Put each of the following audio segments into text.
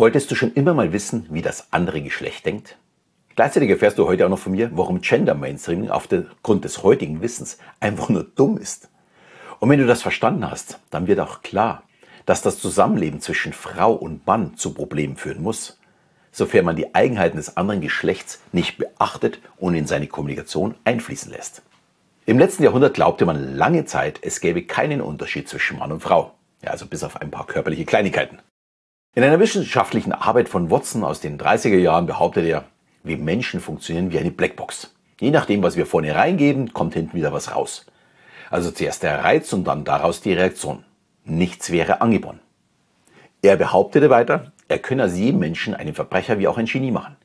Wolltest du schon immer mal wissen, wie das andere Geschlecht denkt? Gleichzeitig erfährst du heute auch noch von mir, warum Gender Mainstreaming aufgrund des heutigen Wissens einfach nur dumm ist. Und wenn du das verstanden hast, dann wird auch klar, dass das Zusammenleben zwischen Frau und Mann zu Problemen führen muss, sofern man die Eigenheiten des anderen Geschlechts nicht beachtet und in seine Kommunikation einfließen lässt. Im letzten Jahrhundert glaubte man lange Zeit, es gäbe keinen Unterschied zwischen Mann und Frau. Ja, also bis auf ein paar körperliche Kleinigkeiten. In einer wissenschaftlichen Arbeit von Watson aus den 30er Jahren behauptet er, wir Menschen funktionieren wie eine Blackbox. Je nachdem, was wir vorne reingeben, kommt hinten wieder was raus. Also zuerst der Reiz und dann daraus die Reaktion. Nichts wäre angeboren. Er behauptete weiter, er könne aus jedem Menschen einen Verbrecher wie auch ein Genie machen.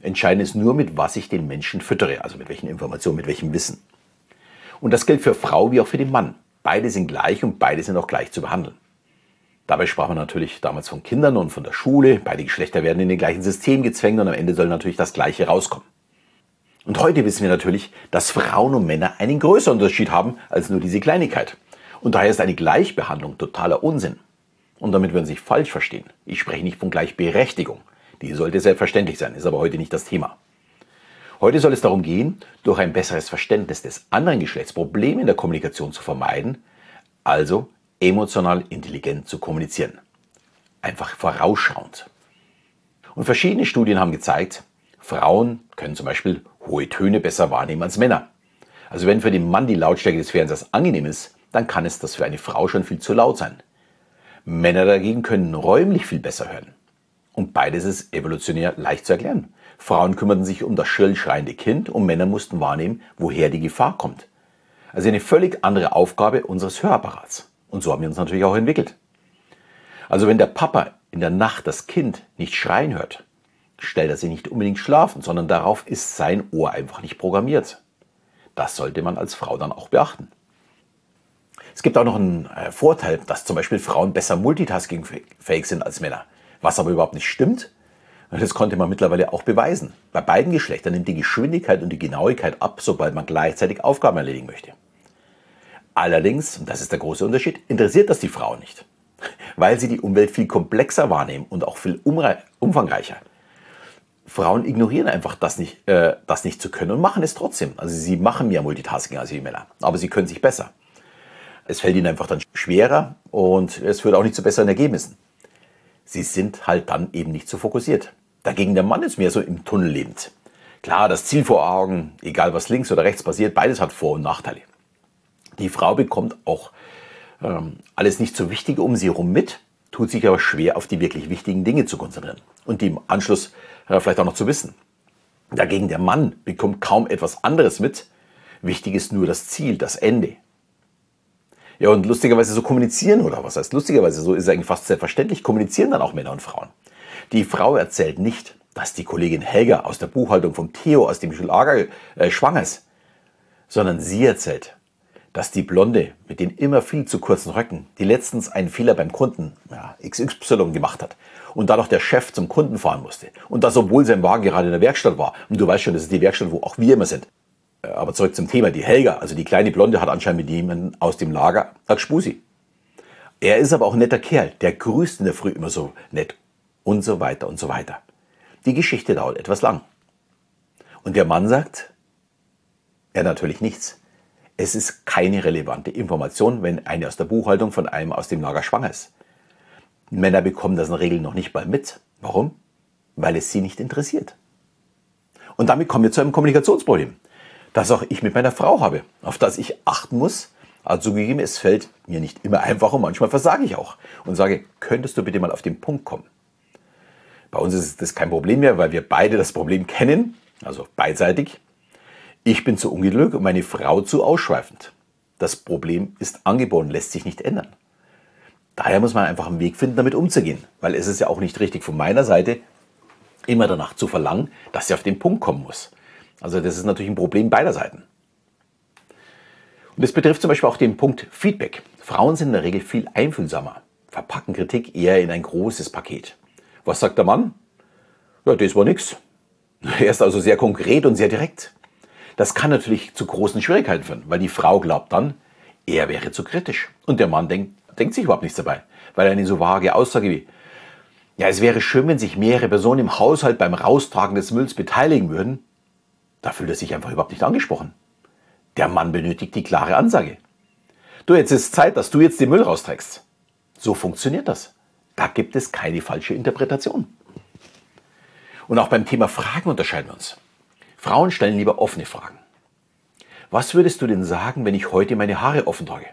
Entscheidend ist nur, mit was ich den Menschen füttere, also mit welchen Informationen, mit welchem Wissen. Und das gilt für Frau wie auch für den Mann. Beide sind gleich und beide sind auch gleich zu behandeln. Dabei sprach man natürlich damals von Kindern und von der Schule. Beide Geschlechter werden in den gleichen System gezwängt und am Ende soll natürlich das Gleiche rauskommen. Und heute wissen wir natürlich, dass Frauen und Männer einen größeren Unterschied haben als nur diese Kleinigkeit. Und daher ist eine Gleichbehandlung totaler Unsinn. Und damit würden Sie sich falsch verstehen. Ich spreche nicht von Gleichberechtigung. Die sollte selbstverständlich sein, ist aber heute nicht das Thema. Heute soll es darum gehen, durch ein besseres Verständnis des anderen Geschlechts Probleme in der Kommunikation zu vermeiden, also emotional intelligent zu kommunizieren. Einfach vorausschauend. Und verschiedene Studien haben gezeigt, Frauen können zum Beispiel hohe Töne besser wahrnehmen als Männer. Also wenn für den Mann die Lautstärke des Fernsehers angenehm ist, dann kann es das für eine Frau schon viel zu laut sein. Männer dagegen können räumlich viel besser hören. Und beides ist evolutionär leicht zu erklären. Frauen kümmerten sich um das schrill Kind und Männer mussten wahrnehmen, woher die Gefahr kommt. Also eine völlig andere Aufgabe unseres Hörapparats. Und so haben wir uns natürlich auch entwickelt. Also wenn der Papa in der Nacht das Kind nicht schreien hört, stellt er sie nicht unbedingt schlafen, sondern darauf ist sein Ohr einfach nicht programmiert. Das sollte man als Frau dann auch beachten. Es gibt auch noch einen äh, Vorteil, dass zum Beispiel Frauen besser multitaskingfähig sind als Männer. Was aber überhaupt nicht stimmt. Das konnte man mittlerweile auch beweisen. Bei beiden Geschlechtern nimmt die Geschwindigkeit und die Genauigkeit ab, sobald man gleichzeitig Aufgaben erledigen möchte. Allerdings, und das ist der große Unterschied, interessiert das die Frau nicht, weil sie die Umwelt viel komplexer wahrnehmen und auch viel umfangreicher. Frauen ignorieren einfach das nicht, äh, das nicht zu können und machen es trotzdem. Also sie machen mehr Multitasking als die Männer, aber sie können sich besser. Es fällt ihnen einfach dann schwerer und es führt auch nicht zu besseren Ergebnissen. Sie sind halt dann eben nicht so fokussiert. Dagegen der Mann ist mehr so im Tunnel lebend. Klar, das Ziel vor Augen, egal was links oder rechts passiert, beides hat Vor- und Nachteile. Die Frau bekommt auch ähm, alles nicht so Wichtige um sie herum mit, tut sich aber schwer, auf die wirklich wichtigen Dinge zu konzentrieren und die im Anschluss äh, vielleicht auch noch zu wissen. Dagegen der Mann bekommt kaum etwas anderes mit. Wichtig ist nur das Ziel, das Ende. Ja, und lustigerweise so kommunizieren, oder was heißt lustigerweise, so ist eigentlich fast selbstverständlich, kommunizieren dann auch Männer und Frauen. Die Frau erzählt nicht, dass die Kollegin Helga aus der Buchhaltung vom Theo aus dem Lager äh, schwanger ist, sondern sie erzählt, dass die Blonde mit den immer viel zu kurzen Röcken, die letztens einen Fehler beim Kunden ja, XY gemacht hat und dadurch der Chef zum Kunden fahren musste. Und das, obwohl sein Wagen gerade in der Werkstatt war. Und du weißt schon, das ist die Werkstatt, wo auch wir immer sind. Äh, aber zurück zum Thema. Die Helga, also die kleine Blonde, hat anscheinend mit jemandem aus dem Lager Spusi. Er ist aber auch ein netter Kerl. Der grüßt in der Früh immer so nett. Und so weiter und so weiter. Die Geschichte dauert etwas lang. Und der Mann sagt, er natürlich nichts. Es ist keine relevante Information, wenn eine aus der Buchhaltung von einem aus dem Lager schwanger ist. Männer bekommen das in der Regel noch nicht mal mit. Warum? Weil es sie nicht interessiert. Und damit kommen wir zu einem Kommunikationsproblem das auch ich mit meiner Frau habe, auf das ich achten muss. Also zugegeben, es fällt mir nicht immer einfach und manchmal versage ich auch und sage, könntest du bitte mal auf den Punkt kommen? Bei uns ist das kein Problem mehr, weil wir beide das Problem kennen, also beidseitig. Ich bin zu ungeduldig und meine Frau zu ausschweifend. Das Problem ist angeboren, lässt sich nicht ändern. Daher muss man einfach einen Weg finden, damit umzugehen, weil es ist ja auch nicht richtig von meiner Seite, immer danach zu verlangen, dass sie auf den Punkt kommen muss. Also das ist natürlich ein Problem beider Seiten. Und es betrifft zum Beispiel auch den Punkt Feedback. Frauen sind in der Regel viel einfühlsamer, verpacken Kritik eher in ein großes Paket. Was sagt der Mann? Ja, das war nix. Er ist also sehr konkret und sehr direkt. Das kann natürlich zu großen Schwierigkeiten führen, weil die Frau glaubt dann, er wäre zu kritisch. Und der Mann denkt, denkt sich überhaupt nichts dabei, weil eine so vage Aussage wie, Ja, es wäre schön, wenn sich mehrere Personen im Haushalt beim Raustragen des Mülls beteiligen würden. Da fühlt er sich einfach überhaupt nicht angesprochen. Der Mann benötigt die klare Ansage. Du, jetzt ist Zeit, dass du jetzt den Müll rausträgst. So funktioniert das. Da gibt es keine falsche Interpretation. Und auch beim Thema Fragen unterscheiden wir uns. Frauen stellen lieber offene Fragen. Was würdest du denn sagen, wenn ich heute meine Haare offen trage?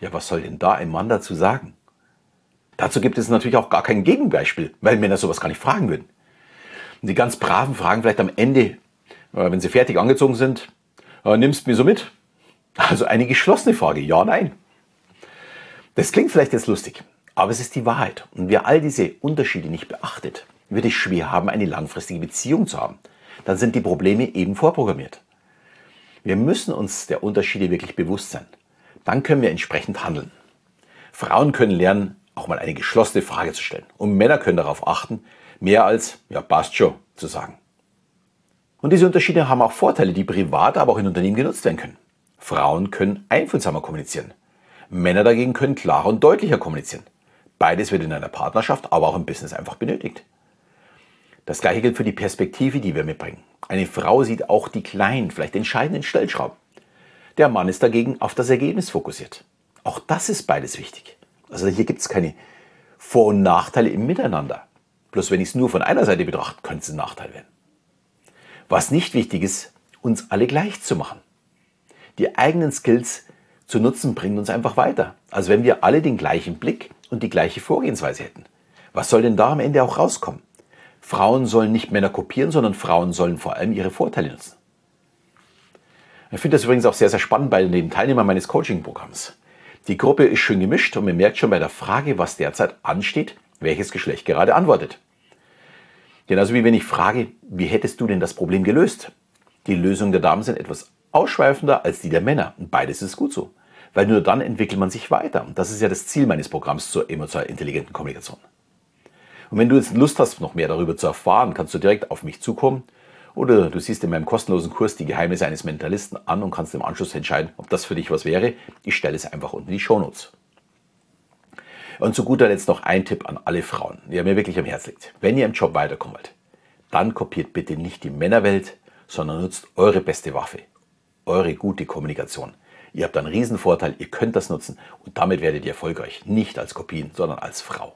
Ja, was soll denn da ein Mann dazu sagen? Dazu gibt es natürlich auch gar kein Gegenbeispiel, weil Männer sowas gar nicht fragen würden. Und die ganz braven fragen vielleicht am Ende, äh, wenn sie fertig angezogen sind, äh, nimmst du mir so mit? Also eine geschlossene Frage, ja, nein. Das klingt vielleicht jetzt lustig, aber es ist die Wahrheit. Und wer all diese Unterschiede nicht beachtet, wird es schwer haben, eine langfristige Beziehung zu haben. Dann sind die Probleme eben vorprogrammiert. Wir müssen uns der Unterschiede wirklich bewusst sein. Dann können wir entsprechend handeln. Frauen können lernen, auch mal eine geschlossene Frage zu stellen. Und Männer können darauf achten, mehr als, ja, passt schon, zu sagen. Und diese Unterschiede haben auch Vorteile, die privat, aber auch in Unternehmen genutzt werden können. Frauen können einfühlsamer kommunizieren. Männer dagegen können klarer und deutlicher kommunizieren. Beides wird in einer Partnerschaft, aber auch im Business einfach benötigt. Das gleiche gilt für die Perspektive, die wir mitbringen. Eine Frau sieht auch die kleinen, vielleicht entscheidenden Stellschrauben. Der Mann ist dagegen auf das Ergebnis fokussiert. Auch das ist beides wichtig. Also hier gibt es keine Vor- und Nachteile im Miteinander. Bloß wenn ich es nur von einer Seite betrachte, könnte es ein Nachteil werden. Was nicht wichtig ist, uns alle gleich zu machen. Die eigenen Skills zu nutzen bringt uns einfach weiter. Also wenn wir alle den gleichen Blick und die gleiche Vorgehensweise hätten. Was soll denn da am Ende auch rauskommen? Frauen sollen nicht Männer kopieren, sondern Frauen sollen vor allem ihre Vorteile nutzen. Ich finde das übrigens auch sehr, sehr spannend bei den Teilnehmern meines Coaching-Programms. Die Gruppe ist schön gemischt und man merkt schon bei der Frage, was derzeit ansteht, welches Geschlecht gerade antwortet. Genauso wie wenn ich frage, wie hättest du denn das Problem gelöst? Die Lösungen der Damen sind etwas ausschweifender als die der Männer. Und beides ist gut so. Weil nur dann entwickelt man sich weiter. Und das ist ja das Ziel meines Programms zur emotional intelligenten Kommunikation. Und wenn du jetzt Lust hast, noch mehr darüber zu erfahren, kannst du direkt auf mich zukommen oder du siehst in meinem kostenlosen Kurs die Geheimnisse eines Mentalisten an und kannst im Anschluss entscheiden, ob das für dich was wäre. Ich stelle es einfach unten in die Shownotes. Und zu guter Letzt noch ein Tipp an alle Frauen, der mir wirklich am Herzen liegt. Wenn ihr im Job weiterkommen wollt, dann kopiert bitte nicht die Männerwelt, sondern nutzt eure beste Waffe, eure gute Kommunikation. Ihr habt einen Riesenvorteil, ihr könnt das nutzen und damit werdet ihr erfolgreich, nicht als Kopien, sondern als Frau.